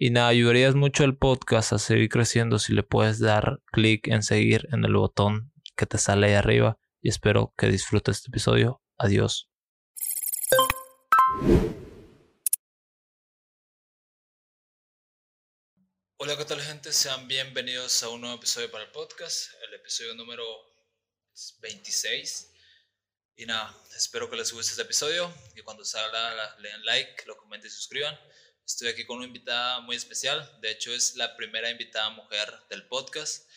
Y nada, ayudarías mucho al podcast a seguir creciendo si le puedes dar clic en seguir en el botón que te sale ahí arriba. Y espero que disfrutes este episodio. Adiós. Hola, ¿qué tal gente? Sean bienvenidos a un nuevo episodio para el podcast, el episodio número 26. Y nada, espero que les guste este episodio y cuando salga le den like, lo comenten y suscriban. Estoy aquí con una invitada muy especial, de hecho es la primera invitada mujer del podcast,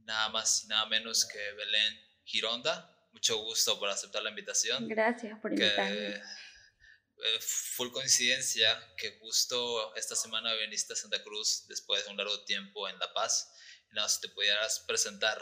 nada más y nada menos que Belén Gironda. Mucho gusto por aceptar la invitación. Gracias por invitarme. Eh, full coincidencia que justo esta semana viniste a Santa Cruz después de un largo tiempo en La Paz. Y nada, si te pudieras presentar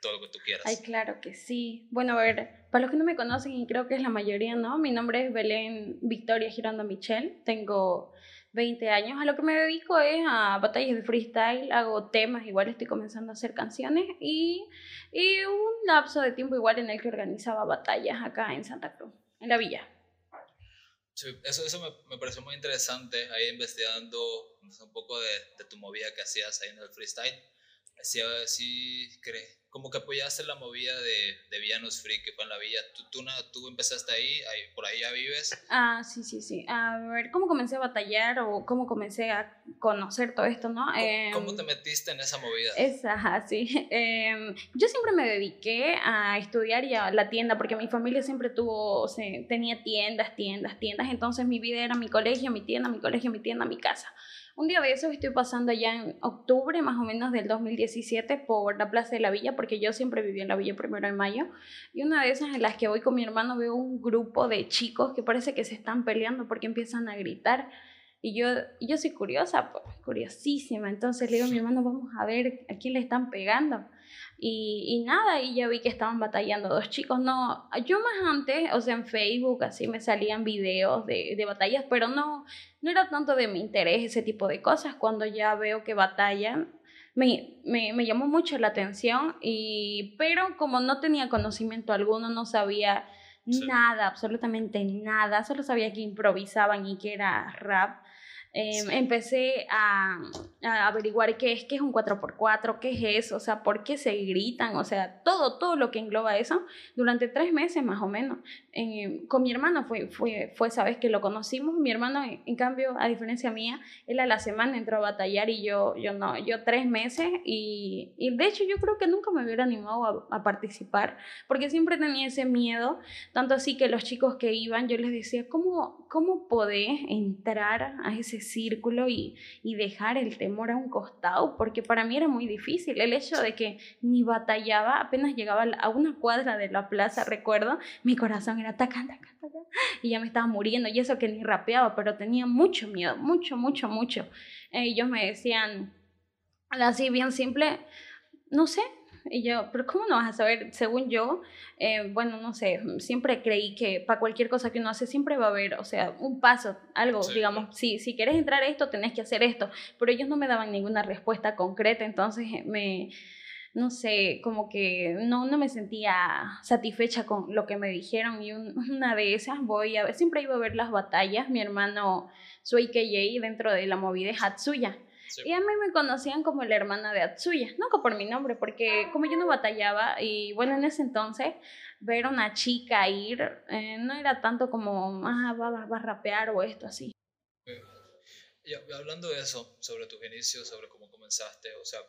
todo lo que tú quieras. Ay, claro que sí. Bueno, a ver, para los que no me conocen, y creo que es la mayoría, ¿no? Mi nombre es Belén Victoria Girando Michel. Tengo 20 años. A lo que me dedico es a batallas de freestyle, hago temas, igual estoy comenzando a hacer canciones y, y un lapso de tiempo igual en el que organizaba batallas acá en Santa Cruz, en la villa. Sí, eso, eso me, me, pareció muy interesante, ahí investigando un poco de, de, tu movida que hacías ahí en el freestyle. Sí, sí, como que apoyaste la movida de, de Villanos Free que fue en la villa. ¿Tú, tú, tú empezaste ahí, ahí, por ahí ya vives? Ah, sí, sí, sí. A ver, ¿cómo comencé a batallar o cómo comencé a conocer todo esto, no? ¿Cómo, eh, ¿cómo te metiste en esa movida? Esa, sí. Eh, yo siempre me dediqué a estudiar y a la tienda porque mi familia siempre tuvo, o sea, tenía tiendas, tiendas, tiendas. Entonces mi vida era mi colegio, mi tienda, mi colegio, mi tienda, mi casa. Un día de eso estoy pasando ya en octubre más o menos del 2017 por la Plaza de la Villa, porque yo siempre viví en la Villa primero de mayo, y una de esas en las que voy con mi hermano veo un grupo de chicos que parece que se están peleando porque empiezan a gritar. Y yo, yo soy curiosa, pues, curiosísima. Entonces le digo a mi hermano, vamos a ver a quién le están pegando. Y, y, nada, y ya vi que estaban batallando dos chicos. No, yo más antes, o sea, en Facebook así me salían videos de, de batallas, pero no, no era tanto de mi interés ese tipo de cosas. Cuando ya veo que batallan, me, me, me, llamó mucho la atención, y, pero como no tenía conocimiento alguno, no sabía nada, absolutamente nada, solo sabía que improvisaban y que era rap. Em, empecé a, a, averiguar qué es, qué es un 4x4, qué es eso, o sea, por qué se gritan, o sea, todo, todo lo que engloba eso, durante tres meses más o menos. con mi hermano fue, fue, fue esa vez que lo conocimos, mi hermano, en, cambio, a diferencia mía, él a la semana entró a batallar y yo, yo no, yo tres meses y, y de hecho yo creo que nunca me hubiera animado a, a participar, porque siempre tenía ese miedo, tanto así que los chicos que iban, yo les decía, ¿cómo, cómo podés entrar a ese círculo y, y, dejar el temor a un costado, porque para mí era muy difícil. El hecho de que ni batallaba, apenas llegaba a una cuadra de la plaza, recuerdo, mi corazón era tacan, tacan, tacan, y ya me estaba muriendo. Y eso que ni rapeaba, pero tenía mucho miedo, mucho, mucho, mucho. Ellos me decían, así bien simple, no sé, y yo, pero ¿cómo no vas a saber? Según yo, eh, bueno, no sé, siempre creí que para cualquier cosa que uno hace siempre va a haber, o sea, un paso, algo, digamos, si, si quieres entrar a esto, tenés que hacer esto, pero ellos no me daban ninguna respuesta concreta, entonces me no sé, como que no, no me sentía satisfecha con lo que me dijeron. Y una de esas voy a ver, siempre iba a ver las batallas, mi hermano Soy KJ dentro de la movida Hatsuya Y a mí me conocían como la hermana de Atsuya, nunca por mi nombre, porque como yo no batallaba, y bueno, en ese entonces, ver a una chica ir eh, no era tanto como, ah, va, va, a rapear o esto así. Y hablando de eso, sobre tus inicios, sobre cómo comenzaste, o sea,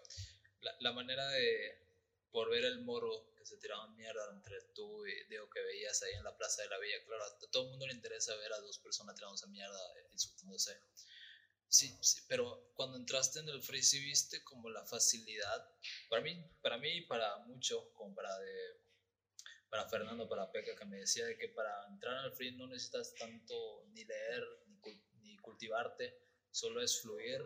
la, la manera de, por ver el moro que se tiraban mierda entre tú y Diego que veías ahí en la Plaza de la Villa. Claro, a todo el mundo le interesa ver a dos personas tirándose mierda, insultándose. Sí, sí, pero cuando entraste en el free sí viste como la facilidad, para mí, para mí y para muchos, como para, de, para Fernando, para Peca, que me decía de que para entrar al free no necesitas tanto ni leer ni, ni cultivarte, solo es fluir.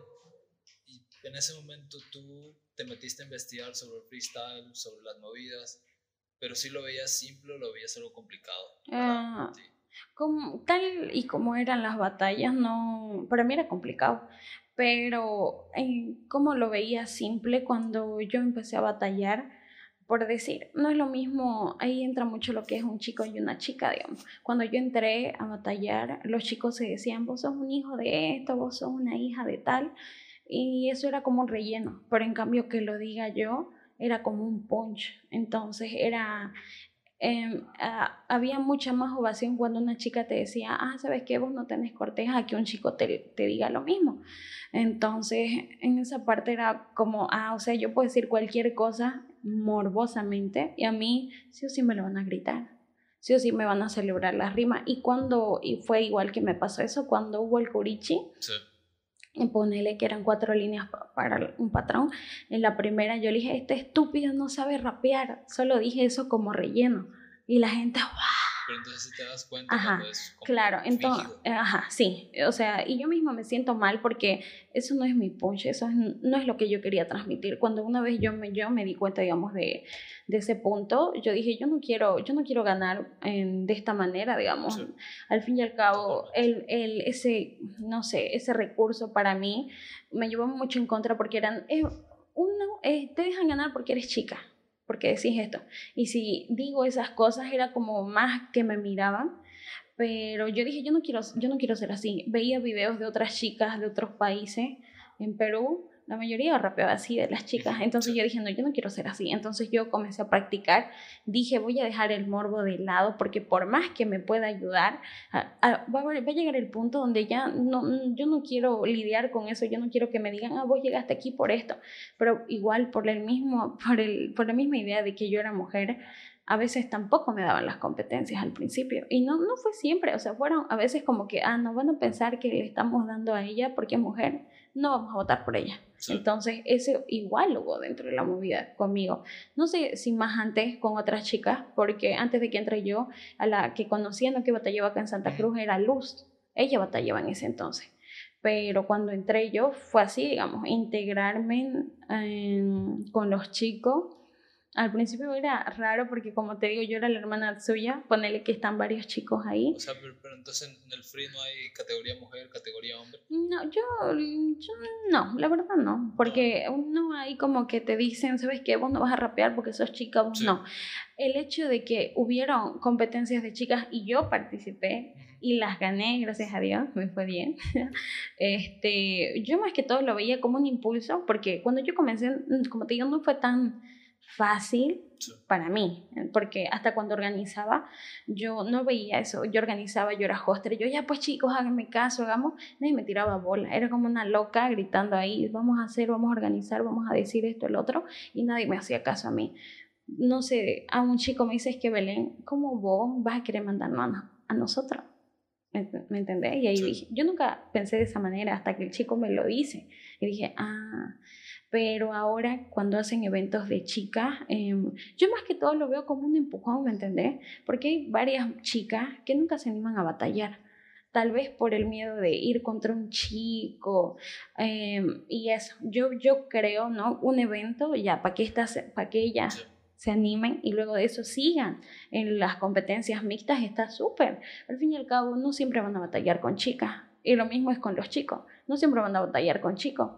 Y en ese momento tú te metiste a investigar sobre el freestyle, sobre las movidas, pero sí lo veías simple o lo veías algo complicado. Ah, como, tal y como eran las batallas, no, para mí era complicado, pero en cómo lo veía simple cuando yo empecé a batallar, por decir, no es lo mismo, ahí entra mucho lo que es un chico y una chica, digamos. Cuando yo entré a batallar, los chicos se decían, vos sos un hijo de esto, vos sos una hija de tal, y eso era como un relleno, pero en cambio que lo diga yo era como un punch, entonces era, em, había mucha más ovación cuando una chica te decía, ah, ¿sabes qué? Vos no tenés corteja, que un chico te, te diga lo mismo. Entonces, en esa parte era como, ah, o sea, yo puedo decir cualquier cosa morbosamente y a mí sí o sí me lo van a gritar sí o sí me van a celebrar la rima. Y cuando, y fue igual que me pasó eso, cuando hubo el curichi, sí y ponele que eran cuatro líneas para un patrón. En la primera yo le dije, este estúpido no sabe rapear, solo dije eso como relleno. Y la gente, ¡wow! Pero entonces te das cuenta ajá, claro, entonces, ajá, sí, o sea, y yo misma me siento mal porque eso no es mi punch, eso no es lo que yo quería transmitir. Cuando una vez yo me, yo me di cuenta, digamos, de, de ese punto, yo dije, yo no quiero, yo no quiero ganar en, de esta manera, digamos. Al fin y al cabo, el, el, ese, no sé, ese recurso para mí me llevó mucho en contra porque eran, eh, uno, eh, te dejan ganar porque eres chica porque decís esto. Y si digo esas cosas era como más que me miraban, pero yo dije, yo no quiero, yo no quiero ser así. Veía videos de otras chicas de otros países en Perú la mayoría rapeaba así de las chicas. Entonces yo dije, no, yo no quiero ser así. Entonces yo comencé a practicar. Dije, voy a dejar el morbo de lado porque por más que me pueda ayudar, va, a, llegar el punto donde ya no, yo no quiero lidiar con eso. Yo no quiero que me digan, ah, vos llegaste aquí por esto. Pero igual por, el mismo, por, el, por la misma idea de que yo era mujer, a veces tampoco me daban las competencias al principio. Y no, no fue siempre, o sea, fueron a veces como que, ah, no van a pensar que le estamos dando a ella porque es mujer, no vamos a votar por ella. Entonces, ese igual hubo dentro de la movida conmigo. No sé si más antes con otras chicas, porque antes de que entre yo, a la que conocía, no que batallaba acá en Santa Cruz, era Luz. Ella batallaba en ese entonces. Pero cuando entré yo, fue así, digamos, integrarme con los chicos al principio era raro porque, como te digo, yo era la hermana suya, ponele que están varios chicos ahí. O sea, pero, entonces en el free no hay categoría mujer, categoría hombre. No, yo, yo no, la verdad no, porque no hay como que te dicen, ¿sabes qué? Vos no vas a rapear porque sos chica, vos no. El hecho de que hubieron competencias de chicas y yo participé y las gané, gracias a Dios, me fue bien. este, yo más que todo lo veía como un impulso, porque cuando yo comencé, como te digo, no fue tan fácil para mí, porque hasta cuando organizaba, yo no veía eso, yo organizaba, yo era hostel, yo ya pues chicos, háganme caso, hagamos, nadie me tiraba bola, era como una loca gritando ahí, vamos a hacer, vamos a organizar, vamos a decir esto, el otro, y nadie me hacía caso a mí. No sé, a un chico me dice, es que Belén, ¿cómo vos vas a querer mandarnos a, a nosotros? ¿Me, ¿Me entendés? Y ahí dije, yo nunca pensé de esa manera hasta que el chico me lo dice. Y dije, ah, pero ahora cuando hacen eventos de chicas, em, yo más que todo lo veo como un empujón, ¿me entendés? Porque hay varias chicas que nunca se animan a batallar. Tal vez por el miedo de ir contra un chico. Em, y eso, yo, yo creo, ¿no? Un evento, ya, para que, estas, para que ellas se animen y luego de eso sigan en las competencias mixtas, está súper. Al fin y al cabo, no siempre van a batallar con chicas. Y lo mismo es con los chicos. No siempre van a batallar con chicos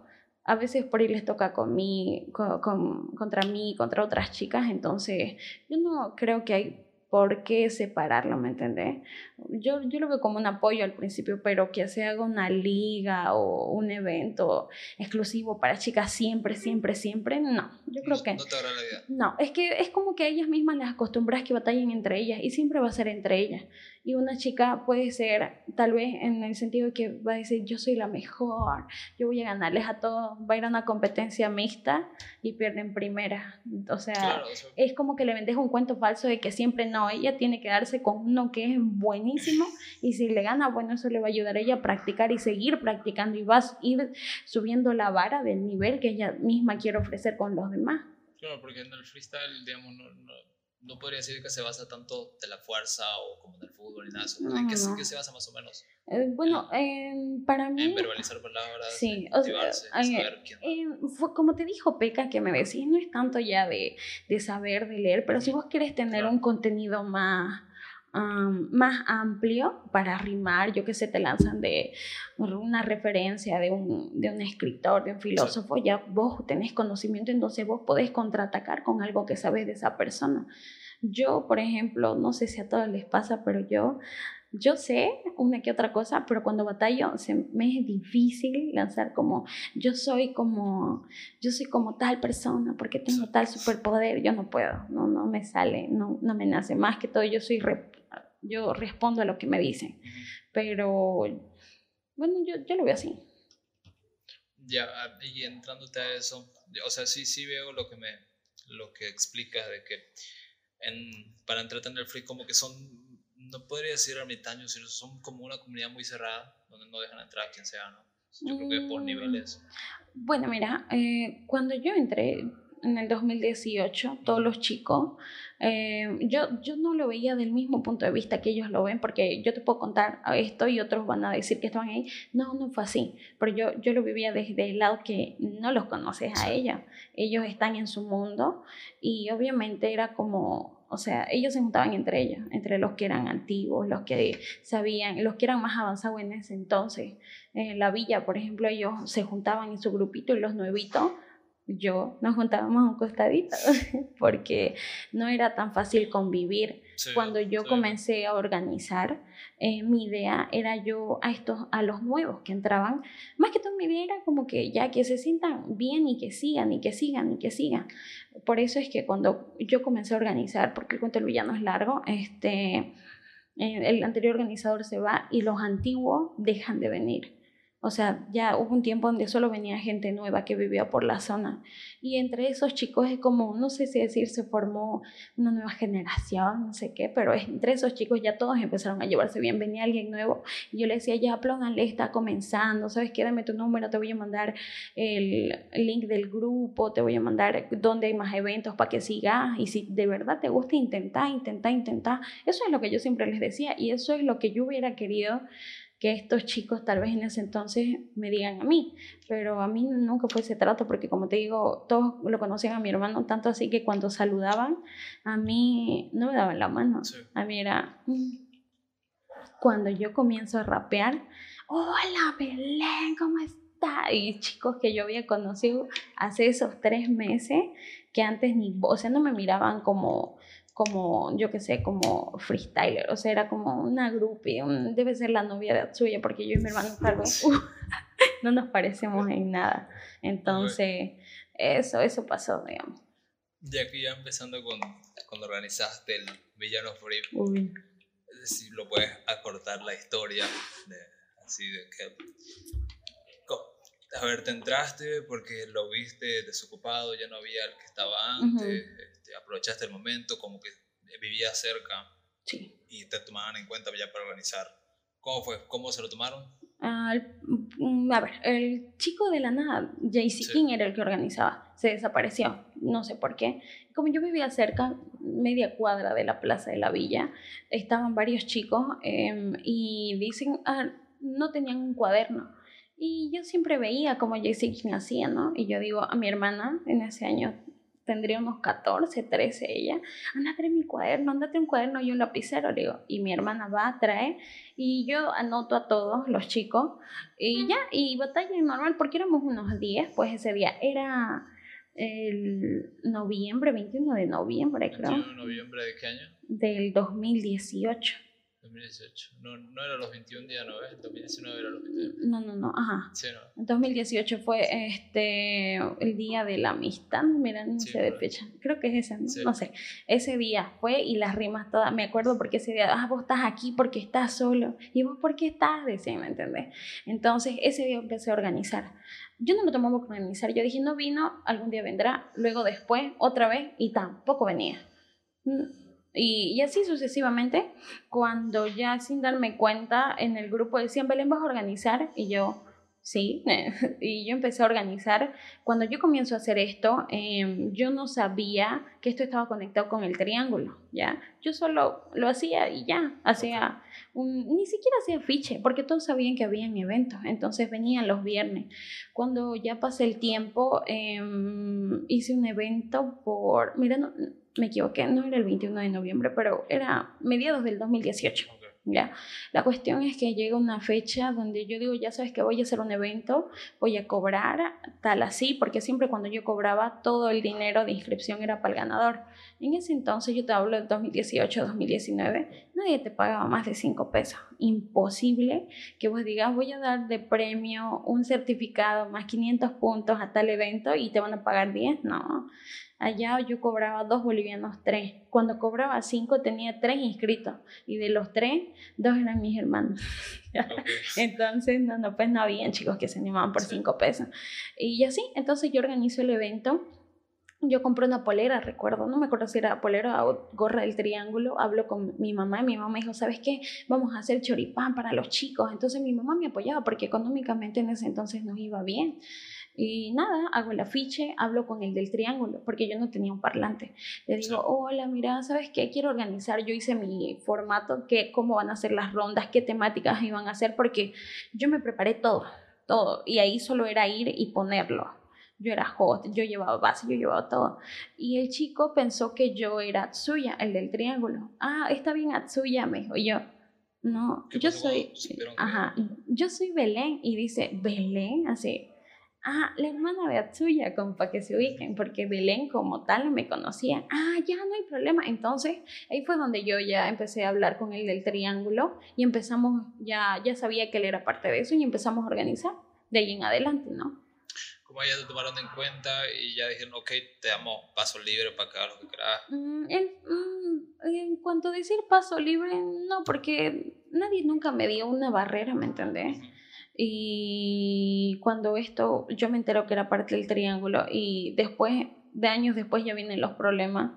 a veces por ahí les toca con mí, con, contra mí, contra otras chicas, entonces yo no creo que hay ¿por qué separarlo? ¿Me entendés? Yo, yo lo veo como un apoyo al principio, pero que se haga una liga o un evento exclusivo para chicas siempre, siempre, siempre, no. Yo creo que... No te la idea. No, es que es como que ellas mismas las acostumbras que batallen entre ellas y siempre va a ser entre ellas. Y una chica puede ser, tal vez en el sentido de que va a decir, yo soy la mejor, yo voy a ganarles a todos, va a ir a una competencia mixta y pierden primera. O sea, es como que le vendes un cuento falso de que siempre no, ella tiene que darse con uno que es buenísimo y si le gana, bueno, eso le va a ayudar a ella a practicar y seguir practicando y va a ir subiendo la vara del nivel que ella misma quiere ofrecer con los demás. Claro, porque en el freestyle, digamos, no, no, podría decir que se basa tanto de la fuerza o como del fútbol y nada eso. ¿En qué, se basa más o menos? Eh, bueno, para mí... En verbalizar palabras, sí, o sea, saber quién fue como te dijo Peca que me decís, no es tanto ya de, de saber, de leer, pero si vos querés tener un contenido más más amplio para rimar, yo que sé, te lanzan de una referencia de un, de un escritor, de un filósofo, ya vos tenés conocimiento, entonces vos podés contraatacar con algo que sabes de esa persona. Yo, por ejemplo, no sé si a todos les pasa, pero yo yo sé una que otra cosa, pero cuando batallo se me es difícil lanzar como yo soy como yo soy como tal persona porque tengo tal superpoder, yo no puedo, no no me sale, no no me nace más que todo yo soy yo respondo a lo que me dicen. Pero, bueno, yo, yo lo veo así. Ya, y entrándote a eso, o sea, sí, sí veo lo que me, lo que explicas de que en, para entretener free como que son, no podría decir ermitaños, sino son como una comunidad muy cerrada, donde no dejan entrar a quien sea, ¿no? Yo creo que por mm, niveles. Bueno, mira, eh, cuando yo entré, en el 2018, todos los chicos, eh, yo, yo no lo veía del mismo punto de vista que ellos lo ven, porque yo te puedo contar esto y otros van a decir que estaban ahí. No, no fue así, pero yo, yo lo vivía desde el lado que no los conoces a ellos. Ellos están en su mundo y obviamente era como, o sea, ellos se juntaban entre ellos, entre los que eran antiguos, los que sabían, los que eran más avanzados en ese entonces. En la villa, por ejemplo, ellos se juntaban en su grupito y los nuevitos yo nos juntábamos un costadito porque no era tan fácil convivir. Cuando yo comencé a organizar, eh, mi idea era yo a estos, a los nuevos que entraban, más que todo mi idea era como que ya que se sientan bien y que sigan y que sigan y que sigan. Por eso es que cuando yo comencé a organizar, porque el cuento del villano es largo, este, eh, el anterior organizador se va y los antiguos dejan de venir. O sea, ya hubo un tiempo donde solo venía gente nueva que vivía por la zona. Y entre esos chicos es como, no sé si decir, se formó una nueva generación, no sé qué, pero entre esos chicos ya todos empezaron a llevarse bien. Venía alguien nuevo y yo le decía, ya, le está comenzando, ¿sabes qué? Dame tu número, te voy a mandar el link del grupo, te voy a mandar dónde hay más eventos para que sigas. Y si de verdad te gusta, intenta, intenta, intenta. Eso es lo que yo siempre les decía y eso es lo que yo hubiera querido que estos chicos tal vez en ese entonces me digan a mí, pero a mí nunca fue ese trato porque como te digo, todos lo conocían a mi hermano, tanto así que cuando saludaban, a mí no me daban la mano, a mí era... Mm". Cuando yo comienzo a rapear, hola Belén, ¿cómo estás? Y chicos que yo había conocido hace esos tres meses, que antes ni, o sea, no me miraban como como, yo qué sé, como freestyler, o sea, era como una groupie, debe ser la novia de Atsuya, porque yo y mi hermano Carlos no nos parecemos en nada. Entonces, eso, eso pasó, digamos. Ya que ya empezando con cuando organizaste el Villano Free, si lo puedes acortar la historia, de, así de que... A ver, te entraste porque lo viste desocupado, ya no había el que estaba antes, este, aprovechaste el momento, como que vivías cerca y te tomaban en cuenta ya para organizar. ¿Cómo fue? ¿Cómo se lo tomaron? Mm, a ver, el chico de la nada, JC King era el que organizaba, se desapareció, no sé por qué. Como yo vivía cerca, media cuadra de la plaza de la villa, estaban varios chicos em, y dicen, ah, no tenían un cuaderno. Y yo siempre veía como JC King hacía, ¿no? Y yo digo a mi hermana en ese año, tendría unos 14, 13 ella, anda a mi cuaderno, anda a traer un cuaderno y un lapicero, le digo, y mi hermana va, a traer, y yo anoto a todos los chicos, y ya, y batalla normal, porque éramos unos 10, pues ese día era el noviembre, 21 de noviembre, creo. 21 de noviembre de qué año? Del 2018. 2018. No, no era los 21 días, ¿no? ¿Eh? 2019 era los 21. No, no, no, ajá. Sí, ¿no? 2018 fue este el día de la amistad, mira, no Sí, sé de fecha, creo que es ese, ¿no? Sí. No sé. Ese día fue y las rimas todas, me acuerdo porque ese día, ah, vos estás aquí porque estás solo, y vos por qué estás, decían, ¿me entendés? Entonces, ese día empecé a organizar. Yo no lo tomaba por organizar, yo dije, no vino, algún día vendrá, luego después, otra vez, y tampoco venía. Y, así sucesivamente, cuando ya sin darme cuenta, en el grupo decían, Belén, vas a organizar, y yo, sí, y yo empecé a organizar. Cuando yo comienzo a hacer esto, eh, yo no sabía que esto estaba conectado con el triángulo, ¿ya? Yo solo lo hacía y ya, hacía ni siquiera hacía afiche, porque todos sabían que habían eventos, entonces venían los viernes. Cuando ya pasé el tiempo, eh, hice un evento por, mira, me equivoqué, no era el 21 de noviembre, pero era mediados del 2018. Ok. ¿ya? La cuestión es que llega una fecha donde yo digo, ya sabes que voy a hacer un evento, voy a cobrar tal así, porque siempre cuando yo cobraba todo el dinero de inscripción era para el ganador. En ese entonces, yo te hablo de 2018, 2019, nadie te pagaba más de 5 pesos. Imposible que vos digas, voy a dar de premio un certificado más 500 puntos a tal evento y te van a pagar 10. No, allá yo cobraba 2 bolivianos 3. Cuando cobraba 5 tenía 3 inscritos y de los 3, 2 eran mis hermanos. Entonces, no, no, pues no habían chicos que se animaban por. 5 pesos. Y así, entonces yo organizo el evento. Yo compré una polera, recuerdo, no me acuerdo si era polera o gorra del triángulo. Hablo con mi mamá y mi mamá me dijo, ¿sabes qué? Vamos a hacer choripán para los chicos. Entonces mi mamá me apoyaba porque económicamente en ese entonces nos iba bien. Y nada, hago el afiche, hablo con el del triángulo, porque yo no tenía un parlante. Le digo, hola, mira, ¿sabes qué? Quiero organizar. Yo hice mi formato, qué, cómo van a ser las rondas, qué temáticas iban a hacer, porque yo me preparé todo, todo. Y ahí solo era ir y ponerlo. Yo era host, yo llevaba base, yo llevaba todo. Y el chico pensó que yo era Atsuya, el del triángulo. Ah, está bien Atsuya, me dijo. Y yo, no, ¿Qué yo soy, que- ajá, yo soy Belén. Y dice, Belén, así. Ah, la hermana de Atsuya, como para que se ubiquen, porque Belén como tal me conocía. Ah, ya no hay problema. Entonces, ahí fue donde yo ya empecé a hablar con el del triángulo y empezamos, ya, ya sabía que él era parte de eso y empezamos a organizar de ahí en adelante, ¿no? Como ya te tomaron en cuenta y ya dijeron, ok, te damos paso libre para que hagas lo que quieras. Mm, en, mm, en cuanto a decir paso libre, no, porque nadie nunca me dio una barrera, ¿me entendés? Y cuando esto, yo me entero que era parte del triángulo y después, de años después ya vienen los problemas,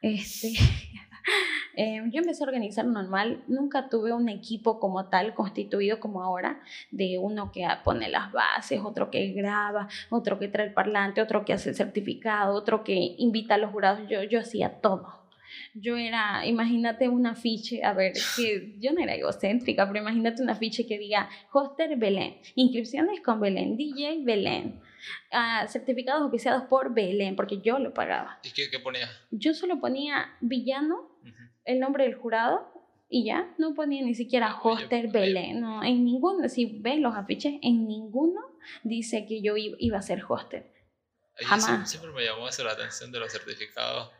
este, eh, yo empecé a organizar normal, nunca tuve un equipo como tal constituido como ahora, de uno que pone las bases, otro que graba, otro que trae el parlante, otro que hace el certificado, otro que invita a los jurados, yo, yo hacía todo. Yo era, imagínate un afiche, a ver, que yo no era egocéntrica, pero imagínate un afiche que diga Hoster Belén, inscripciones con Belén, DJ Belén, ah, certificados oficiados por Belén, porque yo lo pagaba. ¿Y qué, qué ponías? Yo solo ponía villano, el nombre del jurado y ya, no ponía ni siquiera Oye, Hoster oye. Belén, no, en ninguno, si ves los afiches, en ninguno dice que yo iba a ser Hoster. Jamás. Siempre, me llamó eso la atención de los certificados.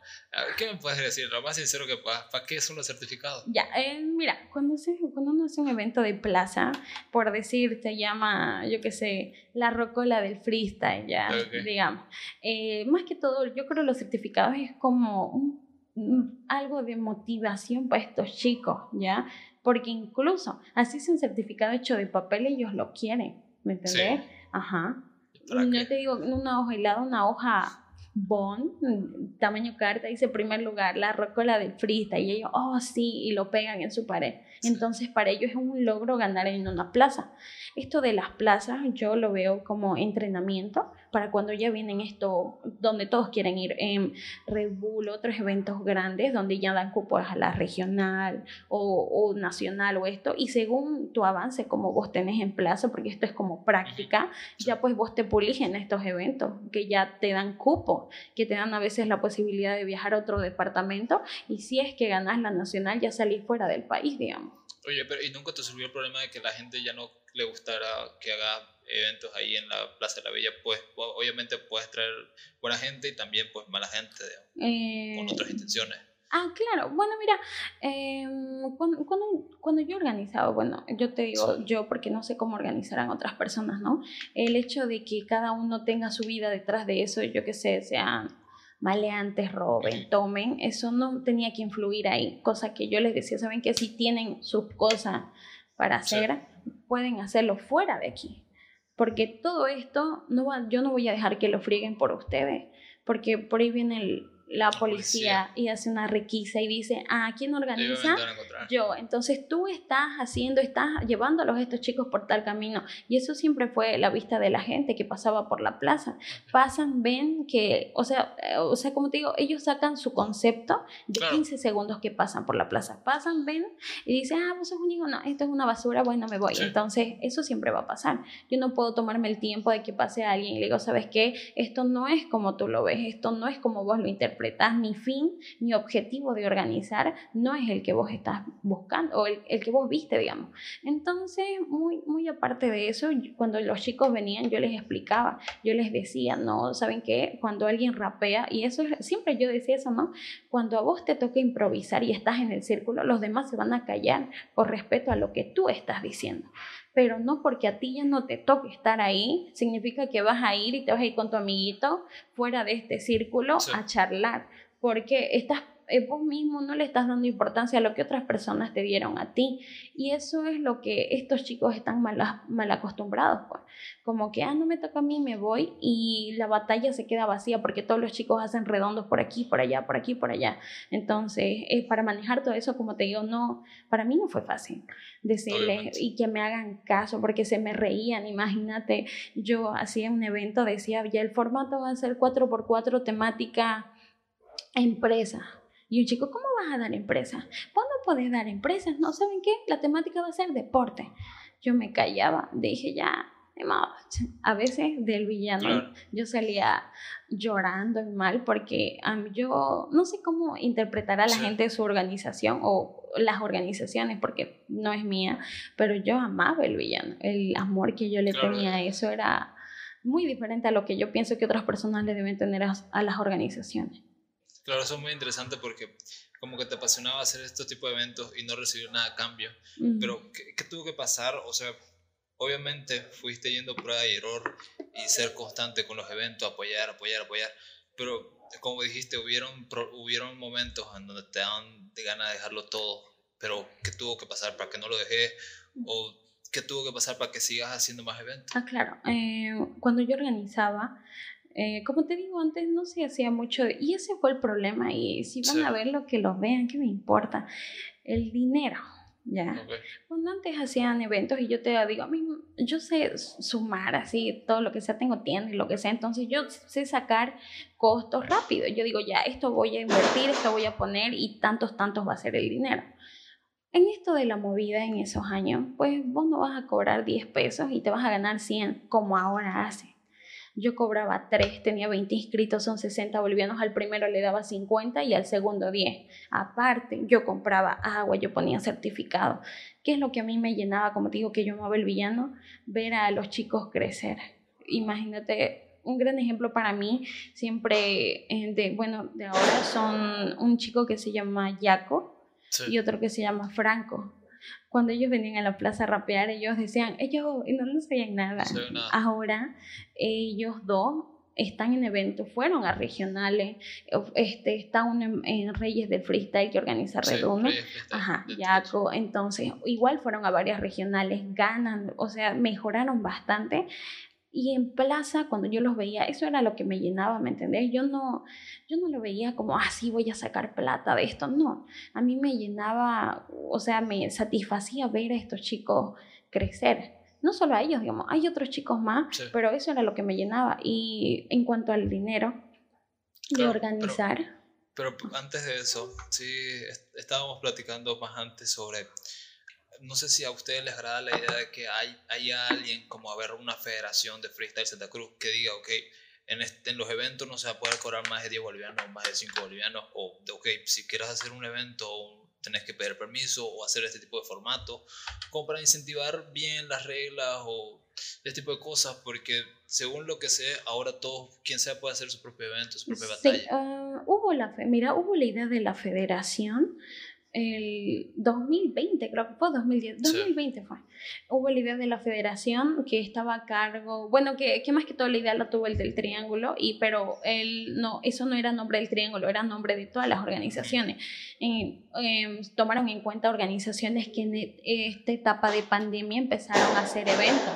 ¿Qué me puedes decir? Lo más sincero que puedas. ¿Para qué son los certificados? Ya, eh, mira, cuando, se, cuando uno hace un evento de plaza, por decir, se llama, yo qué sé, la rocola del freestyle, ya, Ok. digamos. Eh, más que todo, yo creo los certificados es como un- un- algo de motivación para estos chicos, ¿ya? Porque incluso, así es un certificado hecho de papel, ellos lo quieren, ¿me entendés? Ajá. ¿Para No te digo, una hoja helada, una hoja bond, tamaño carta, dice primer lugar, la rocola del freestyle, y ellos, oh sí, y lo pegan en su pared. Entonces, para ellos es un logro ganar en una plaza. Esto de las plazas, yo lo veo como entrenamiento para cuando ya vienen esto, donde todos quieren ir, en Red Bull, otros eventos grandes, donde ya dan cupos a la regional o, o nacional o esto, y según tu avance, como vos tenés en plaza, porque esto es como práctica, ya pues vos te pulís en estos eventos, que ya te dan cupo, que te dan a veces la posibilidad de viajar a otro departamento, y si es que ganás la nacional, ya salís fuera del país, digamos. Oye, pero ¿y nunca te surgió el problema de que la gente ya no le gustara que haga eventos ahí en la Plaza de la Villa, pues obviamente puedes traer buena gente y también pues mala gente con eh, otras intenciones. Ah, claro. Bueno, mira, em, cuando, cuando, yo organizaba, bueno, yo te digo yo porque no sé cómo organizarán otras personas, ¿no? El hecho de que cada uno tenga su vida detrás de eso, yo qué sé, sean maleantes, roben, tomen, eso no tenía que influir ahí, cosa que yo les decía, ¿saben que Si tienen sus cosas para hacer, pueden hacerlo fuera de aquí, porque todo esto, no va, yo no voy a dejar que lo frieguen por ustedes, porque por ahí viene el la policía, y hace una requisa y dice, ah, ¿quién organiza? Yo. Entonces tú estás haciendo, estás llevándolos a estos chicos por tal camino. Y eso siempre fue la vista de la gente que pasaba por la plaza. Pasan, ven que, o sea, eh, o sea, como te digo, ellos sacan su concepto de 15 segundos que pasan por la plaza. Pasan, ven y dicen, ah, vos sos un hijo, no, esto es una basura, bueno, me voy. Entonces, eso siempre va a pasar. Yo no puedo tomarme el tiempo de que pase a alguien y le digo, ¿sabes qué? Esto no es como tú lo ves, esto no es como vos lo interpretas mi fin, mi objetivo de organizar no es el que vos estás buscando o el, que vos viste, digamos. Entonces, muy, muy aparte de eso, cuando los chicos venían, yo les explicaba, yo les decía, no, ¿saben qué? Cuando alguien rapea, y eso siempre yo decía eso, ¿no? Cuando a vos te toca improvisar y estás en el círculo, los demás se van a callar por respeto a lo que tú estás diciendo pero no porque a ti ya no te toque estar ahí, significa que vas a ir y te vas a ir con tu amiguito fuera de este círculo a charlar, porque estás vos mismo no le estás dando importancia a lo que otras personas te dieron a ti. Y eso es lo que estos chicos están mal, mal acostumbrados. Pues. Como que, ah, no me toca a mí, me voy y la batalla se queda vacía porque todos los chicos hacen redondos por aquí, por allá, por aquí, por allá. Entonces, eh, para manejar todo eso, como te digo, no, para mí no fue fácil decirles y que me hagan caso porque se me reían. Imagínate, yo hacía un evento, decía, ya el formato va a ser 4x4 temática empresa y un chico, ¿cómo vas a dar empresas? Vos no podés dar empresas, ¿no? ¿Saben qué? La temática va a ser deporte. Yo me callaba, dije ya, a veces del villano yo salía llorando y mal porque yo no sé cómo interpretar a la gente de su organización o las organizaciones porque no es mía, pero yo amaba el villano, el amor que yo le tenía a eso era muy diferente a lo que yo pienso que otras personas le deben tener a las organizaciones. Claro, eso es muy interesante porque como que te apasionaba hacer este tipo de eventos y no recibir nada a cambio. Pero, ¿qué, tuvo que pasar? O sea, obviamente fuiste yendo prueba y error y ser constante con los eventos, apoyar, apoyar, apoyar. Pero, como dijiste, hubieron, hubieron momentos en donde te daban de ganas de dejarlo todo. Pero, ¿qué tuvo que pasar para que no lo dejé? ¿O qué tuvo que pasar para que sigas haciendo más eventos? Ah, claro. Eh, cuando yo organizaba, eh, como te digo antes, no se hacía mucho, y ese fue el problema, y si van a ver lo que los vean, ¿qué me importa? El dinero, ¿ya? Cuando antes hacían eventos y yo te digo, a mí, yo sé sumar así, todo lo que sea, tengo tienda y lo que sea, entonces yo sé sacar costos rápido, yo digo, ya, esto voy a invertir, esto voy a poner y tantos, tantos va a ser el dinero. En esto de la movida en esos años, pues vos no vas a cobrar 10 pesos y te vas a ganar 100 como ahora hace yo cobraba 3, tenía 20 inscritos, son 60 bolivianos, al primero le daba 50 y al segundo 10. Aparte, yo compraba agua, yo ponía certificado. ¿Qué es lo que a mí me llenaba, como te digo, que yo amaba el villano? Ver a los chicos crecer. Imagínate, un gran ejemplo para mí, siempre, eh, de, bueno, de ahora son un chico que se llama Jaco y otro que se llama Franco cuando ellos venían a la plaza a rapear, ellos decían, ellos no, no sabían nada. Ahora, ellos dos están en eventos, fueron a regionales, este, está uno en, Reyes del Freestyle que organiza Redondo, ajá, Yaco, entonces igual fueron a varias regionales, ganan, o sea, mejoraron bastante y en plaza, cuando yo los veía, eso era lo que me llenaba, ¿me entendés? Yo no, yo no lo veía como, ah, sí, voy a sacar plata de esto. No, a mí me llenaba, o sea, me satisfacía ver a estos chicos crecer. No solo a ellos, digamos, hay otros chicos más, pero eso era lo que me llenaba. Y en cuanto al dinero, de organizar. pero antes de eso, sí, estábamos platicando más antes sobre no sé si a ustedes les agrada la idea de que hay, haya alguien como haber una federación de freestyle Santa Cruz que diga, ok, en, en los eventos no se va a poder cobrar más de 10 bolivianos, más de 5 bolivianos, o ok, si quieres hacer un evento tenés que pedir permiso o hacer este tipo de formato, como para incentivar bien las reglas o este tipo de cosas, porque según lo que sé, ahora todo, quien sea puede hacer su propio evento, su propia Sí, batalla. ah, hubo la, mira, hubo la idea de la federación el 2020, creo que fue 2010, Sí. 2020 fue. Hubo la idea de la federación que estaba a cargo, bueno, que, que más que todo la idea la tuvo el del triángulo, y, pero él no, eso no era nombre del triángulo, era nombre de todas las organizaciones. Eh, eh, tomaron en cuenta organizaciones que en esta etapa de pandemia empezaron a hacer eventos.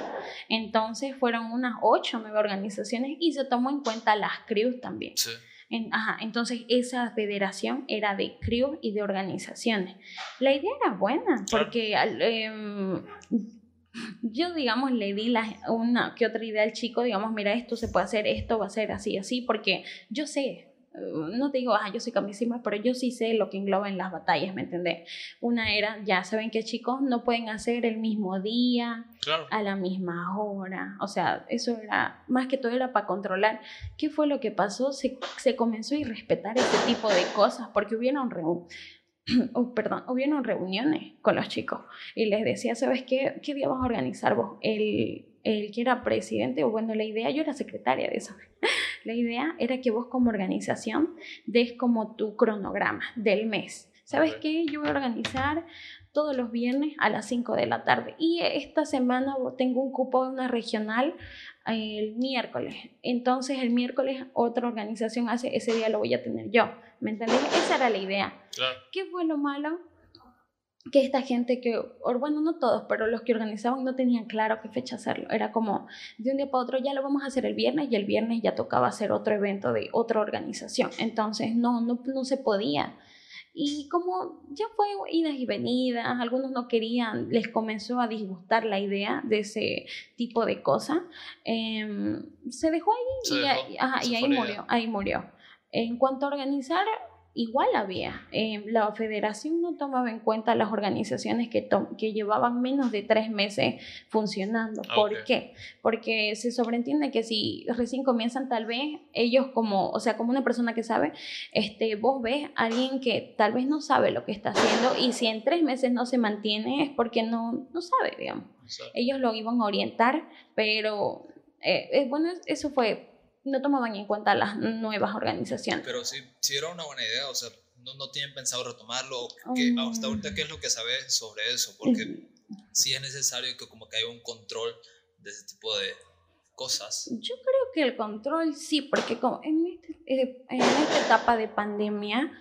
Entonces fueron unas 8 o 9 organizaciones y se tomó en cuenta las crews también. Sí, En- ajá, entonces esa federación era de crew y de organizaciones. La idea era buena porque em, yo, digamos, le di la, una que otra idea al chico, digamos, mira, esto se puede hacer, esto va a ser así, así, porque yo sé. Eh, No te digo, ah, yo soy camisima, pero yo sí sé lo que engloba en las batallas, ¿me entendés? Una era, ya saben que chicos no pueden hacer el mismo día, claro. a la misma hora. O sea, eso era, más que todo era para controlar. ¿Qué fue lo que pasó? Se, se comenzó a irrespetar ese tipo de cosas porque hubieron, oh, perdón, hubieron reuniones con los chicos y les decía, ¿sabes qué? ¿Qué día vas a organizar vos? El, el que era presidente, o bueno, la idea, yo era secretaria de eso. La idea era que vos como organización des como tu cronograma del mes. ¿Sabes Ok. qué? Yo voy a organizar todos los viernes a las 5 de la tarde. Y esta semana tengo un cupo de una regional el miércoles. Entonces el miércoles otra organización hace, ese día lo voy a tener yo. ¿Me entendés? Esa era la idea. Claro. ¿Qué fue lo malo? Que esta gente que, o bueno, no todos, pero los que organizaban no tenían claro qué fecha hacerlo. Era como de un día para otro, ya lo vamos a hacer el viernes y el viernes ya tocaba hacer otro evento de otra organización. Entonces no, no, no se podía. Y como ya fue idas y venidas, algunos no querían, les comenzó a disgustar la idea de ese tipo de cosas, em, se dejó ahí Se y, dejó, ahí- ajá, se y ahí murió, ahí murió. En cuanto a organizar, igual había. em, la federación no tomaba en cuenta las organizaciones que, que llevaban menos de tres meses funcionando. Ah, ¿Por qué? Porque se sobreentiende que si recién comienzan, tal vez ellos como, o sea, como una persona que sabe, este, vos ves a alguien que tal vez no sabe lo que está haciendo y si en tres meses no se mantiene es porque no, no sabe, digamos. Ellos lo iban a orientar, pero eh, bueno, eso fue, no tomaban en cuenta las nuevas organizaciones. pero sí, sí era una buena idea, o sea, no, no tienen pensado retomarlo. ¿Qué- Mm. hasta ahorita, ¿qué es lo que sabes sobre eso? Porque sí es necesario que como que haya un control de ese tipo de cosas. Yo creo que el control sí, porque como en, este- eh, en esta etapa de pandemia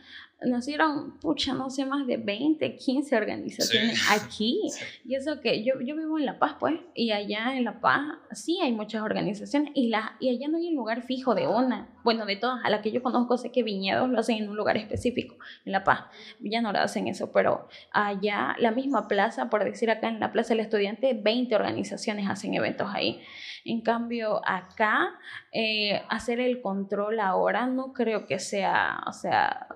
nacieron, pucha, no sé, más de 20, 15 organizaciones Sí. aquí. Y eso que yo, yo vivo en La Paz, pues, y allá en La Paz sí hay muchas organizaciones y, la, y allá no hay un lugar fijo de una. Bueno, de todas, a la que yo conozco sé que Viñedos lo hacen en un lugar específico, en La Paz. Ya no lo hacen eso, pero allá la misma plaza, por decir acá en la Plaza del Estudiante, 20 organizaciones hacen eventos ahí. En cambio, acá, eh, hacer el control ahora no creo que sea, o sea,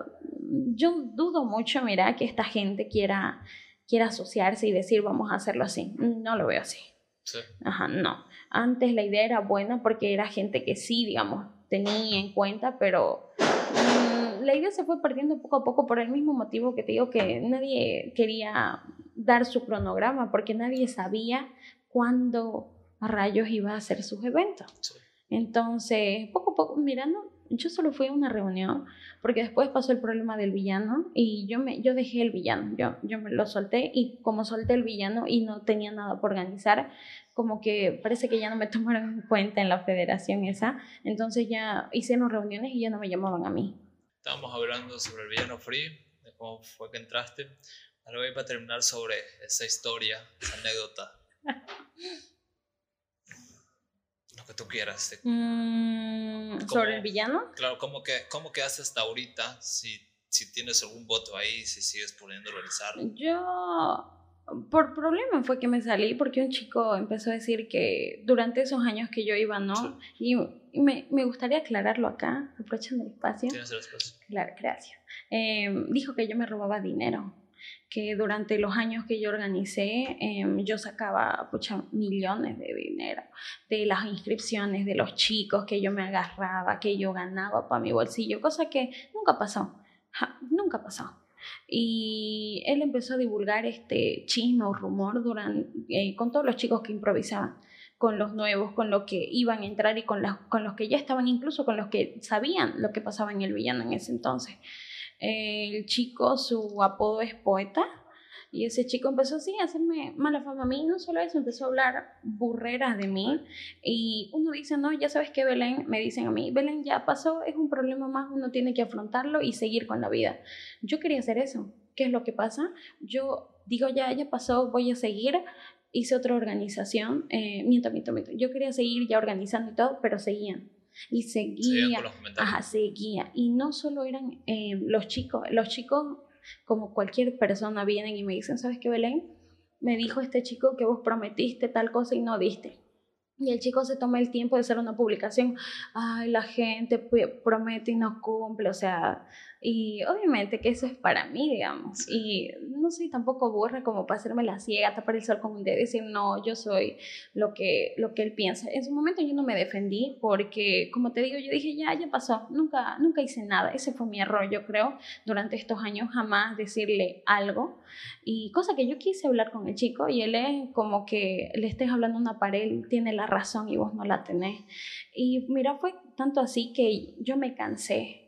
yo dudo mucho, mira, que esta gente quiera, quiera asociarse y decir, vamos a hacerlo así. No lo veo así. Sí. Ajá, no. Antes la idea era buena porque era gente que sí, digamos, tenía en cuenta, pero mm, la idea se fue perdiendo poco a poco por el mismo motivo que te digo que nadie quería dar su cronograma porque nadie sabía cuándo a rayos iba a hacer sus eventos. Sí. Entonces, poco a poco, mirando, yo solo fui a una reunión porque después pasó el problema del villano y yo me yo dejé el villano, yo, yo me lo solté y como solté el villano y no tenía nada por organizar, como que parece que ya no me tomaron en cuenta en la federación esa, entonces ya hicieron reuniones y ya no me llamaban a mí. Estábamos hablando sobre el villano free, de cómo fue que entraste. Ahora voy para terminar sobre esa historia, esa anécdota. Lo que tú quieras. de- Mm, ¿Cómo? ¿Sobre el villano? Claro, ¿cómo, que, ¿cómo quedaste hasta ahorita? Si, si tienes algún voto ahí, si sigues pudiendo realizarlo. Yo, por problema fue que me salí porque un chico empezó a decir que durante esos años que yo iba, ¿no? Y, y me, me gustaría aclararlo acá, aprovechando el espacio. Tienes el espacio. Claro, gracias. Eh, dijo que yo me robaba dinero, que durante los años que yo organicé, eh, yo sacaba pucha, millones de dinero de las inscripciones de los chicos, que yo me agarraba, que yo ganaba para mi bolsillo, cosa que nunca pasó, nunca pasó. Y él empezó a divulgar este chisme o rumor durante, eh, con todos los chicos que improvisaban. con los nuevos, con los que iban a entrar y con, con los que ya estaban, incluso con los que sabían lo que pasaba en el villano en ese entonces. El chico, su apodo es poeta. Y ese chico empezó así a hacerme mala fama a mí, no solo eso, empezó a hablar burreras de mí. Y uno dice, no, ya sabes que Belén, me dicen a mí, Belén ya pasó, es un problema más, uno tiene que afrontarlo y seguir con la vida. Yo quería hacer eso. ¿Qué es lo que pasa? Yo digo, ya, ya pasó, voy a seguir. Hice otra organización, eh, miento, miento, miento. Yo quería seguir ya organizando y todo, pero seguían y seguía, ajá, seguía. Y no solo eran eh, los chicos, los chicos, como cualquier persona, vienen y me dicen, ¿sabes qué, Belén? Me dijo este chico que vos prometiste tal cosa y no diste. Y el chico se toma el tiempo de hacer una publicación, ay, la gente promete y no cumple, o sea, y obviamente que eso es para mí, digamos. Y no soy tampoco burra como para hacerme la ciega, tapar el sol con un dedo y decir, no, yo soy lo que, lo que él piensa. En su momento yo no me defendí porque, como te digo, yo dije, ya, ya pasó, nunca, nunca hice nada. Ese fue mi error, yo creo, durante estos años, jamás decirle algo. Y cosa que yo quise hablar con el chico y él es como que le estés hablando a una pared, tiene la razón y vos no la tenés. Y mira, fue tanto así que yo me cansé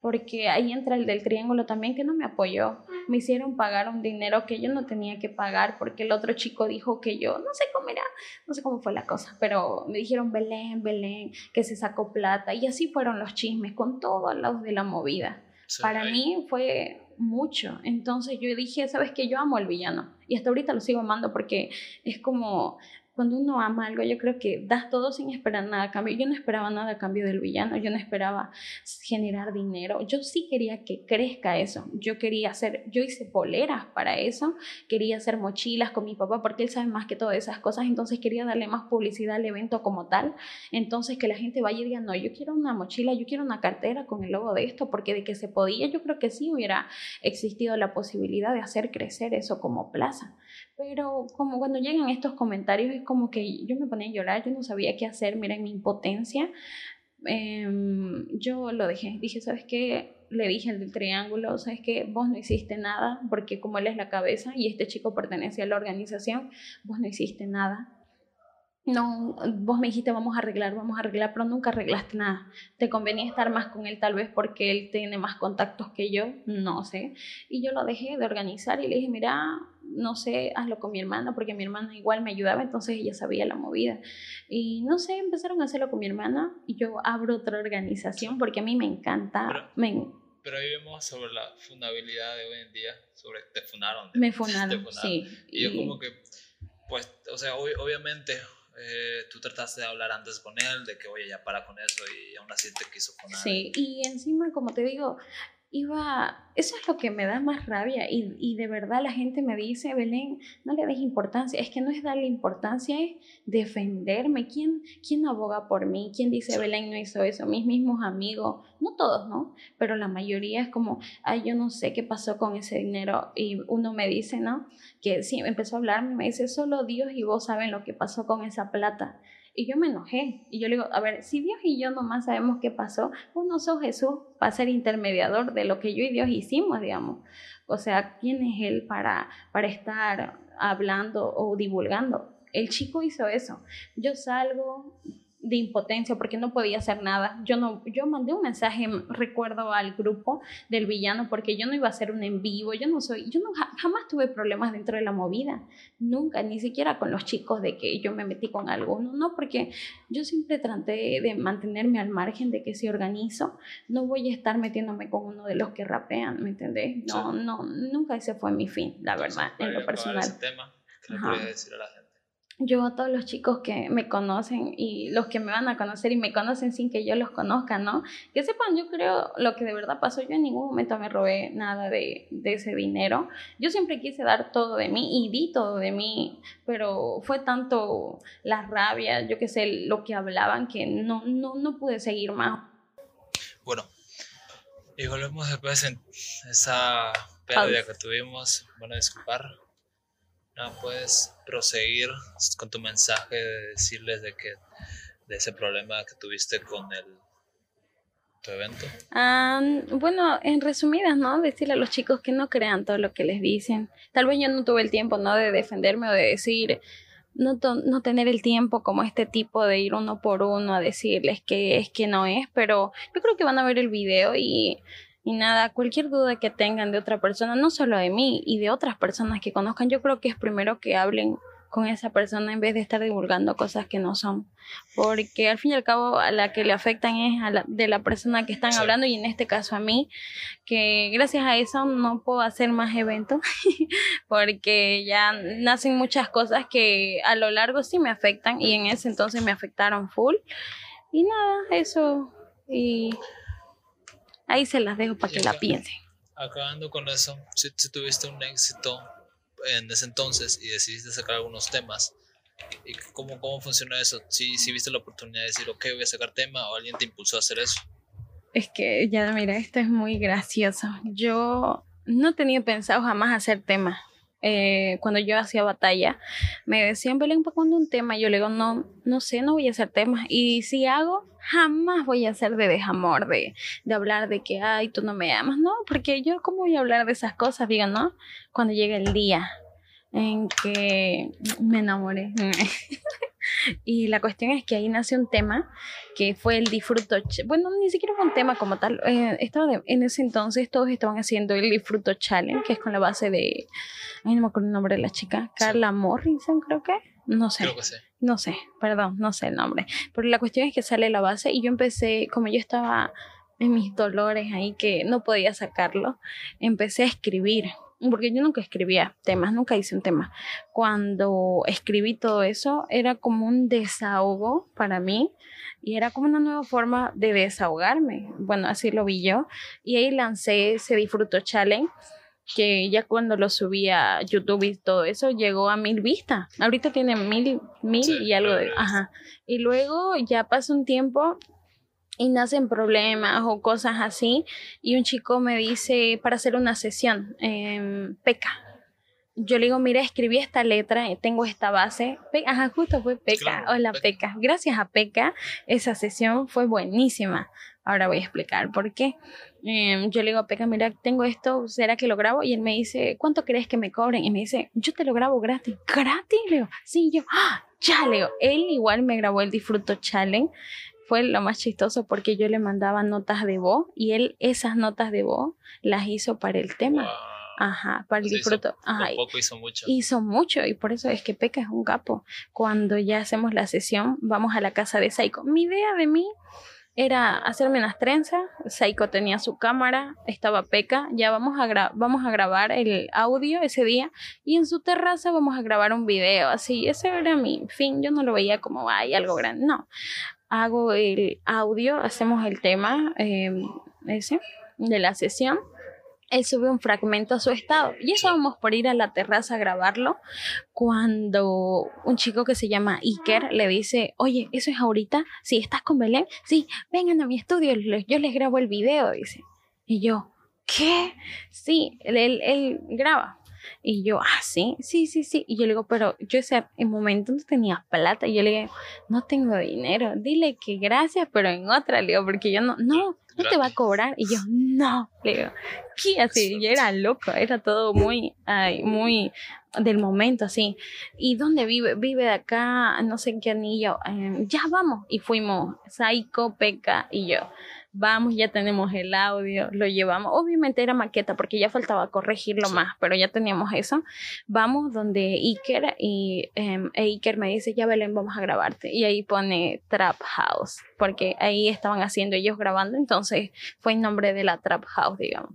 porque ahí entra el del triángulo también que no me apoyó. Me hicieron pagar un dinero que yo no tenía que pagar porque el otro chico dijo que yo, no sé cómo era, no sé cómo fue la cosa, pero me dijeron Belén, Belén, que se sacó plata y así fueron los chismes con todos los de la movida. Para mí fue mucho. Entonces yo dije, sabes que yo amo al villano y hasta ahorita lo sigo amando porque es como cuando uno ama algo, yo creo que das todo sin esperar nada a cambio. Yo no esperaba nada a cambio del villano, yo no esperaba generar dinero. Yo sí quería que crezca eso. Yo quería hacer, yo hice poleras para eso, quería hacer mochilas con mi papá porque él sabe más que todas esas cosas, entonces quería darle más publicidad al evento como tal. Entonces que la gente vaya y diga, no, yo quiero una mochila, yo quiero una cartera con el logo de esto, porque de que se podía, yo creo que sí hubiera existido la posibilidad de hacer crecer eso como plaza. Pero como cuando llegan estos comentarios como que yo me ponía a llorar, yo no sabía qué hacer, miren mi impotencia. Em, yo lo dejé, dije, ¿sabes qué? Le dije al triángulo, ¿sabes qué? Vos no hiciste nada, porque como él es la cabeza y este chico pertenece a la organización, vos no hiciste nada no, vos me dijiste vamos a arreglar, vamos a arreglar, pero nunca arreglaste nada. Te convenía estar más con él tal vez porque él tiene más contactos que yo, no sé. Y yo lo dejé de organizar y le dije, mira, no sé, hazlo con mi hermana porque mi hermana igual me ayudaba, entonces ella sabía la movida. Y no sé, empezaron a hacerlo con mi hermana y yo abro otra organización porque a mí me encanta. Pero, me, pero ahí vemos sobre la fundabilidad de hoy en día, sobre te funaron. me funaron, sí. Y, yo como que, pues, o sea, obviamente eh, tú trataste de hablar antes con él, de que, oye, ya para con eso, y aún así te quiso poner. Sí, y encima, como te digo, iba, eso es lo que me da más rabia y, y, de verdad la gente me dice, Belén, no le des importancia, es que no es darle importancia, es defenderme. ¿Quién, quién aboga por mí? ¿Quién dice, Belén no hizo eso? Mis mismos amigos, no todos, ¿no? Pero la mayoría es como, ay, yo no sé qué pasó con ese dinero y uno me dice, ¿no? Que sí, empezó a hablarme, me dice, solo Dios y vos saben lo que pasó con esa plata. Y yo me enojé. Y yo le digo, a ver, si Dios y yo nomás sabemos qué pasó, vos no sos Jesús para ser intermediador de lo que yo y Dios hicimos, digamos. O sea, ¿quién es Él para, para estar hablando o divulgando? El chico hizo eso. Yo salgo, de impotencia porque no podía hacer nada. Yo no yo mandé un mensaje, recuerdo al grupo del villano porque yo no iba a hacer un en vivo, yo no soy yo no jamás tuve problemas dentro de la movida, nunca, ni siquiera con los chicos de que yo me metí con alguno, no, porque yo siempre traté de mantenerme al margen de que si organizo, no voy a estar metiéndome con uno de los que rapean, ¿me entendés? No, no, nunca ese fue mi fin, la verdad, en lo personal. Ese tema, ¿qué le decir a la? Yo a todos los chicos que me conocen y los que me van a conocer y me conocen sin que yo los conozca, ¿no? Que sepan, yo creo lo que de verdad pasó, yo en ningún momento me robé nada de, de ese dinero. Yo siempre quise dar todo de mí y di todo de mí, pero fue tanto la rabia, yo qué sé, lo que hablaban que no, no, no pude seguir más. Bueno, y volvemos después en esa pérdida que tuvimos. Bueno, disculpar no puedes proseguir con tu mensaje de decirles de que de ese problema que tuviste con el tu evento. bueno, en resumidas, ¿no? Decirle a los chicos que no crean todo lo que les dicen. Tal vez yo no tuve el tiempo, ¿no? De defenderme o de decir, no, no tener el tiempo como este tipo de ir uno por uno a decirles que es que no es, pero yo creo que van a ver el video y, y nada, cualquier duda que tengan de otra persona, no solo de mí y de otras personas que conozcan, yo creo que es primero que hablen con esa persona en vez de estar divulgando cosas que no son. Porque al fin y al cabo a la que le afectan es a la, de la persona que están hablando y en este caso a mí, que gracias a eso no puedo hacer más eventos porque ya nacen muchas cosas que a lo largo sí me afectan y en ese entonces me afectaron full. Y nada, eso. Y ahí se las dejo para que la piensen. Acabando con eso, si tuviste un éxito en ese entonces y decidiste sacar algunos temas. ¿Y cómo, cómo funciona eso? Si, si viste la oportunidad de decir, ok, voy a sacar tema o alguien te impulsó a hacer eso. Es que ya, mira, esto es muy gracioso. Yo no tenía pensado jamás hacer tema. Eh, cuando yo hacía batalla, me decían, Belén, ¿para cuándo un tema? Yo le digo, no, no sé, no voy a hacer temas. Y si hago, jamás voy a hacer de desamor, de, de hablar de que, ay, tú no me amas. No, porque yo, ¿cómo voy a hablar de esas cosas? Digo, ¿no? Cuando llega el día en que me enamoré. y la cuestión es que ahí nace un tema que fue el disfruto. Bueno, ni siquiera fue un tema como tal. Eh, estaba en ese entonces todos estaban haciendo el disfruto challenge, que es con la base de. Ay, no me acuerdo el nombre de la chica. Carla Morrison, creo que. No sé. Creo que sí. No sé, perdón, no sé el nombre. Pero la cuestión es que sale la base y yo empecé, como yo estaba en mis dolores ahí que no podía sacarlo, empecé a escribir porque yo nunca escribía temas, nunca hice un tema. Cuando escribí todo eso, era como un desahogo para mí y era como una nueva forma de desahogarme. Bueno, así lo vi yo. Y ahí lancé ese Disfruto Challenge que ya cuando lo subí a YouTube y todo eso llegó a mil vistas. Ahorita tiene mil, mil y algo de... Ajá. Y luego ya pasó un tiempo y nacen problemas o cosas así y un chico me dice para hacer una sesión, eh, peca. Yo le digo, mira, escribí esta letra, tengo esta base. Ajá, justo fue Peca. Hola, Peca. Gracias a Peca, esa sesión fue buenísima. Ahora voy a explicar por qué. Em, yo le digo a Peca, mira, tengo esto, ¿será que lo grabo? Y él me dice, ¿cuánto crees que me cobren? Y me dice, yo te lo grabo gratis. ¿Gratis? Le digo, sí, yo, ¡Ah! ya, le digo. Él igual me grabó el Disfruto Challenge fue lo más chistoso porque yo le mandaba notas de voz y él esas notas de voz las hizo para el tema. Ajá, para el disfruto. Ajá. Poco hizo mucho. Hizo mucho y por eso es que Peca es un capo. Cuando ya hacemos la sesión, vamos a la casa de Saiko. Mi idea de mí era hacerme unas trenzas. Saiko tenía su cámara, estaba Peca. Ya vamos a, grabar el audio ese día y en su terraza vamos a grabar un video. Así, ese era mi fin. Yo no lo veía como, ay, algo grande. No hago el audio, hacemos el tema em, ese de la sesión. Él sube un fragmento a su estado. Y estábamos por ir a la terraza a grabarlo cuando un chico que se llama Iker le dice, oye, ¿eso es ahorita? Sí, ¿estás con Belén? Sí, vengan a mi estudio, yo les grabo el video, dice. Y yo, ¿qué? Sí, él, él graba. Y yo, ah, sí, sí, sí, sí. Y yo le digo, pero yo ese en momento no tenía plata. Y yo le digo, no tengo dinero. Dile que gracias, pero en otra, le digo, porque yo no, no, no te va a cobrar. Y yo, no, le digo, ¿qué? Así, yo era loco, era todo muy, ay, muy del momento, así. ¿Y dónde vive? Vive de acá, no sé en qué anillo. Em, ya vamos. Y fuimos, Saiko, Peca y yo vamos, ya tenemos el audio, lo llevamos. Obviamente era maqueta porque ya faltaba corregirlo más, pero ya teníamos eso. Vamos donde Iker y eh, Iker me dice, ya Belén, vamos a grabarte. Y ahí pone Trap House, porque ahí estaban haciendo ellos grabando, entonces fue en nombre de la Trap House, digamos.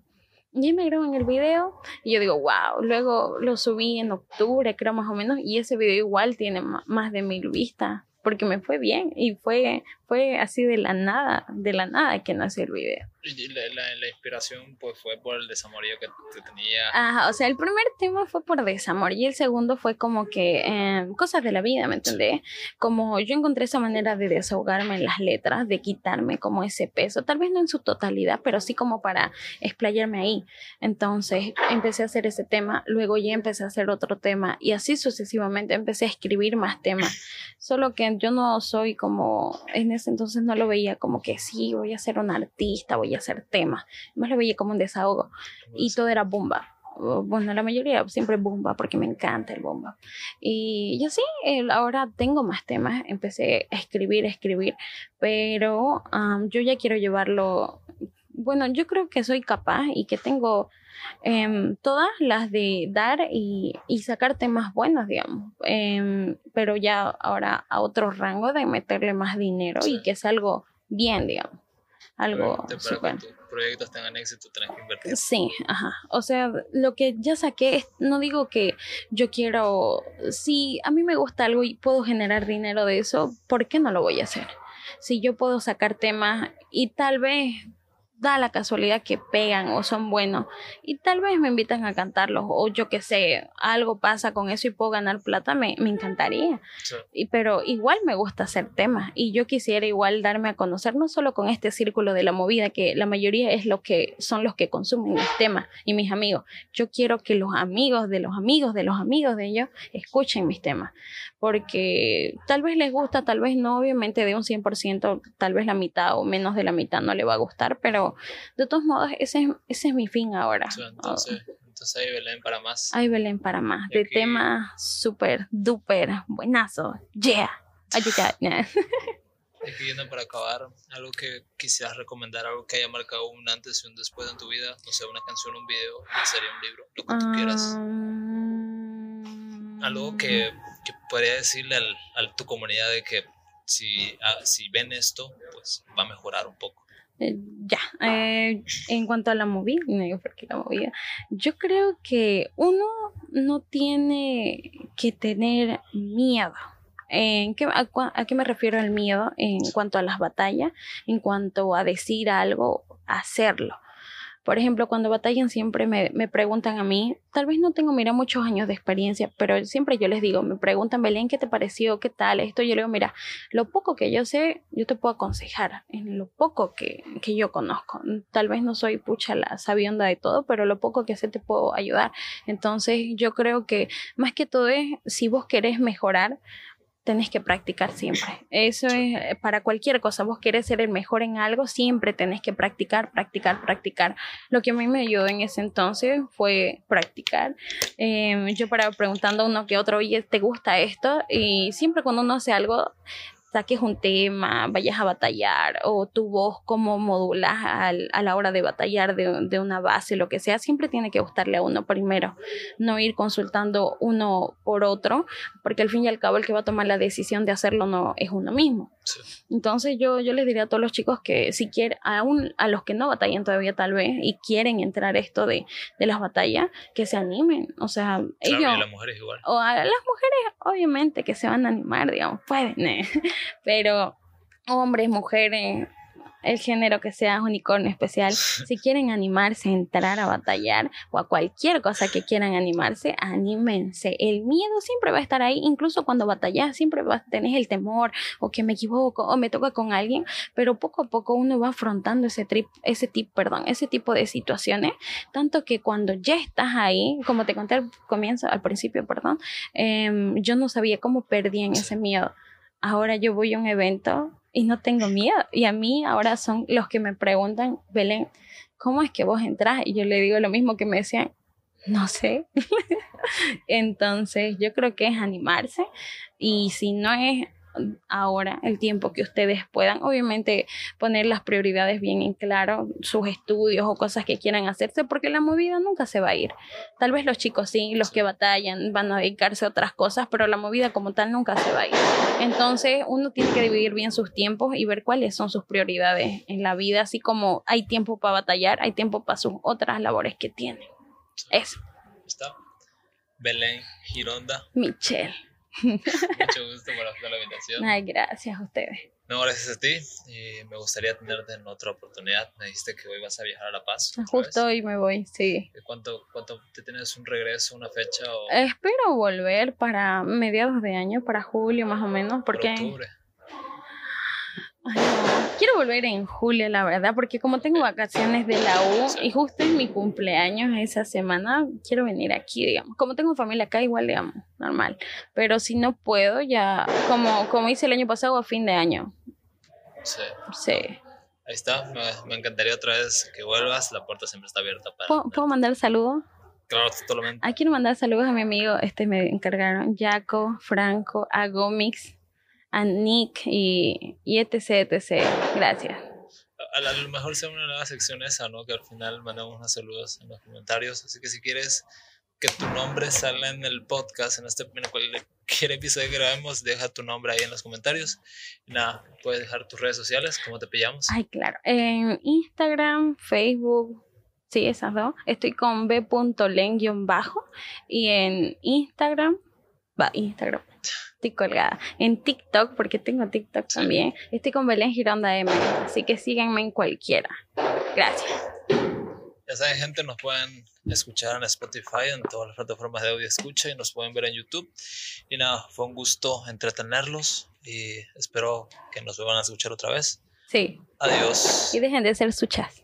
Y me graban el video y yo digo, wow, luego lo subí en octubre, creo más o menos, y ese video igual tiene más de mil vistas porque me fue bien y fue, fue así de la nada, de la nada que nació el video. Y la, la, inspiración pues fue por el desamorío que, tenía. Ajá, o sea, el primer tema fue por desamor y el segundo fue como que em, cosas de la vida, ¿me entendés? Como yo encontré esa manera de desahogarme en las letras, de quitarme como ese peso, tal vez no en su totalidad, pero sí como para explayarme ahí. Entonces empecé a hacer ese tema, luego ya empecé a hacer otro tema y así sucesivamente empecé a escribir más temas. Solo que yo no soy como, en ese entonces no lo veía como que sí, voy a ser un artista, voy a hacer temas. Más lo veía como un desahogo. Y todo era bomba. bueno, la mayoría siempre bomba, porque me encanta el bomba. Y yo sí, ahora tengo más temas, empecé a escribir, a escribir, pero yo ya quiero llevarlo, bueno, yo creo que soy capaz y que tengo em, todas las de dar y, y, sacar temas buenos, digamos, em, pero ya ahora a otro rango de meterle más dinero y que es algo bien, digamos algo para que tus proyectos tengan éxito tienes que invertir. Sí, ajá. O sea, lo que ya saqué, no digo que yo quiero, si a mí me gusta algo y puedo generar dinero de eso, ¿por qué no lo voy a hacer? Si yo puedo sacar temas y tal vez da la casualidad que pegan o son buenos y tal vez me invitan a cantarlos o yo que sé, algo pasa con eso y puedo ganar plata, me, me encantaría. Y, pero igual me gusta hacer temas y yo quisiera igual darme a conocer no solo con este círculo de la movida que la mayoría es lo que son los que consumen mis temas y mis amigos. Yo quiero que los amigos de los amigos de los amigos de ellos escuchen mis temas porque tal vez les gusta, tal vez no, obviamente de un 100%, tal vez la mitad o menos de la mitad no le va a gustar, pero de todos modos, ese es, ese es mi fin ahora. entonces, entonces hay Belén para más. Hay Belén para más, de tema súper, duper, buenazo, yeah. Yendo para acabar, algo que quisieras recomendar, algo que haya marcado un antes y un después en tu vida, o sea, una canción, un video, una serie, un libro, lo que tú quieras. Algo que que podría decirle al, a tu comunidad de que si, ah, si ven esto, pues va a mejorar un poco? Eh, ya, eh, en cuanto a la movida, la movida, yo creo que uno no tiene que tener miedo. ¿En qué, a, a, qué me refiero el miedo? En cuanto a las batallas, en cuanto a decir algo, hacerlo. Por ejemplo, cuando batallan siempre me, me, preguntan a mí, tal vez no tengo, mira, muchos años de experiencia, pero siempre yo les digo, me preguntan, Belén, ¿qué te pareció? ¿Qué tal? Esto yo le digo, mira, lo poco que yo sé, yo te puedo aconsejar, en lo poco que, que yo conozco. Tal vez no soy pucha la sabionda de todo, pero lo poco que sé te puedo ayudar. Entonces yo creo que más que todo es, si vos querés mejorar, tenés que practicar siempre. Eso es eh, para cualquier cosa. Vos querés ser el mejor en algo, siempre tenés que practicar, practicar, practicar. Lo que a mí me ayudó en ese entonces fue practicar. Em, yo paraba preguntando a uno que otro, oye, ¿te gusta esto? Y siempre cuando uno hace algo, saques un tema, vayas a batallar o tu voz como modulas al, a la hora de batallar de, de, una base, lo que sea, siempre tiene que gustarle a uno primero, no ir consultando uno por otro, porque al fin y al cabo el que va a tomar la decisión de hacerlo no es uno mismo. Entonces yo, yo les diría a todos los chicos que si quieren, aún a los que no batallan todavía tal vez y quieren entrar esto de, de las batallas, que se animen, o sea, ellos... a las mujeres igual. O a las mujeres, obviamente, que se van a animar, digamos, pueden, ¿eh? pero hombres, mujeres, el género que sea unicornio especial, si quieren animarse a entrar a batallar o a cualquier cosa que quieran animarse, anímense. El miedo siempre va a estar ahí, incluso cuando batallas, siempre vas a tener el temor o que me equivoco o me toca con alguien, pero poco a poco uno va afrontando ese trip, ese tipo, perdón, ese tipo de situaciones, tanto que cuando ya estás ahí, como te conté al comienzo, al principio, perdón, em, yo no sabía cómo perdían ese miedo. Ahora yo voy a un evento y no tengo miedo. Y a mí ahora son los que me preguntan, Belén, ¿cómo es que vos entras? Y yo le digo lo mismo que me decían, no sé. Entonces yo creo que es animarse y si no es ahora, el tiempo que ustedes puedan. Obviamente poner las prioridades bien en claro, sus estudios o cosas que quieran hacerse, porque la movida nunca se va a ir. Tal vez los chicos sí, los que batallan van a dedicarse a otras cosas, pero la movida como tal nunca se va a ir. Entonces uno tiene que dividir bien sus tiempos y ver cuáles son sus prioridades en la vida, así como hay tiempo para batallar, hay tiempo para sus otras labores que tienen. Eso. ¿Está? Belén Gironda. Michelle. Mucho gusto por la invitación. Ay, gracias a ustedes. No, gracias a ti. Y me gustaría tenerte en otra oportunidad. Me dijiste que hoy vas a viajar a La Paz. Justo hoy me voy, sí. ¿Cuánto, ¿Cuánto te tienes un regreso, una fecha? O... Espero volver para mediados de año, para julio más o menos, porque... octubre quiero volver en julio, la verdad, porque como tengo vacaciones de la U y justo es mi cumpleaños esa semana, quiero venir aquí, digamos. Como tengo familia acá, igual, digamos, normal. Pero si no puedo, ya, como, como hice el año pasado, a fin de año. Sí. Sí. Ahí está, me, encantaría otra vez que vuelvas, la puerta siempre está abierta para... ¿Puedo, ¿puedo mandar saludo? Claro, totalmente. Ah, quiero mandar saludos a mi amigo, este me encargaron, Jaco, Franco, a Gomix, a Nick y, y etc, etc. Gracias. A, a lo mejor sea una nueva sección esa, ¿no? Que al final mandamos unos saludos en los comentarios. Así que si quieres que tu nombre salga en el podcast, en este en cualquier episodio que grabemos, deja tu nombre ahí en los comentarios. Nada, puedes dejar tus redes sociales, ¿cómo te pillamos? Ay, claro. En Instagram, Facebook, sí, esas dos. Estoy con b.len-bajo. Y en Instagram, va, Instagram. Estoy colgada. En TikTok, porque tengo TikTok también. Estoy con Belén Gironda M. Así que síganme en cualquiera. Gracias. Ya saben, gente, nos pueden escuchar en Spotify, en todas las plataformas de audio escucha y nos pueden ver en YouTube. Y nada, fue un gusto entretenerlos y espero que nos vuelvan a escuchar otra vez. Sí. Adiós. Y dejen de ser suchas.